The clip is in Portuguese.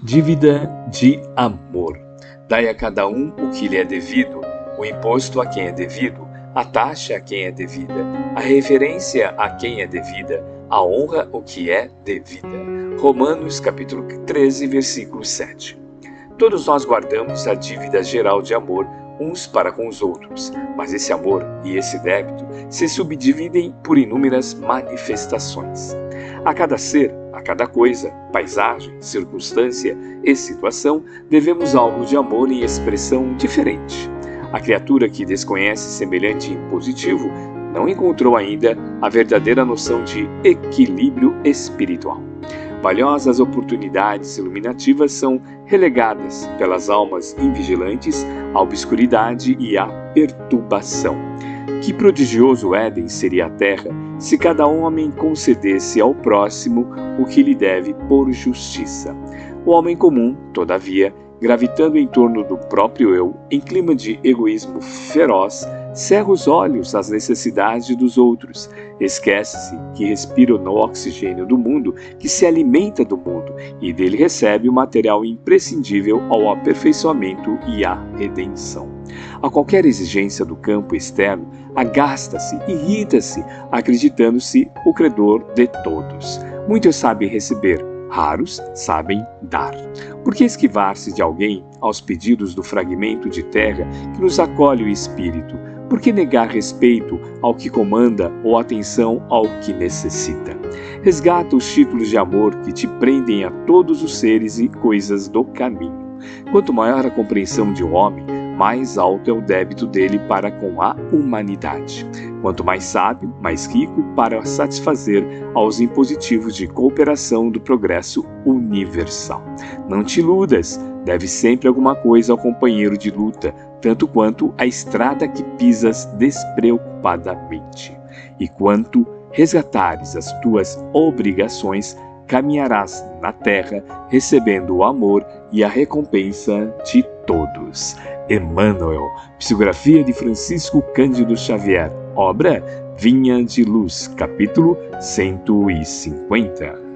Dívida de amor. Dai a cada um o que lhe é devido, o imposto a quem é devido, a taxa a quem é devida, a referência a quem é devida, a honra o que é devida. Romanos capítulo 13, versículo 7. Todos nós guardamos a dívida geral de amor uns para com os outros, mas esse amor e esse débito se subdividem por inúmeras manifestações. A cada ser a cada coisa, paisagem, circunstância e situação, devemos algo de amor em expressão diferente. A criatura que desconhece semelhante impositivo não encontrou ainda a verdadeira noção de equilíbrio espiritual. Valiosas oportunidades iluminativas são relegadas pelas almas invigilantes à obscuridade e à perturbação. Que prodigioso Éden seria a terra se cada homem concedesse ao próximo o que lhe deve por justiça. O homem comum, todavia, gravitando em torno do próprio eu, em clima de egoísmo feroz, cerra os olhos às necessidades dos outros, esquece-se que respira no oxigênio do mundo, que se alimenta do mundo e dele recebe o material imprescindível ao aperfeiçoamento e à redenção. A qualquer exigência do campo externo, agasta-se, irrita-se, acreditando-se o credor de todos. Muitos sabem receber, raros sabem dar. Por que esquivar-se de alguém aos pedidos do fragmento de terra que nos acolhe o espírito? Por que negar respeito ao que comanda ou atenção ao que necessita? Resgata os títulos de amor que te prendem a todos os seres e coisas do caminho. Quanto maior a compreensão de um homem, mais alto é o débito dele para com a humanidade. Quanto mais sábio, mais rico para satisfazer aos impositivos de cooperação do progresso universal. Não te iludas, deve sempre alguma coisa ao companheiro de luta, tanto quanto a estrada que pisas despreocupadamente. E quanto resgatares as tuas obrigações, caminharás na terra recebendo o amor e a recompensa de todos. Emmanuel, psicografia de Francisco Cândido Xavier, obra Vinha de Luz, capítulo 150.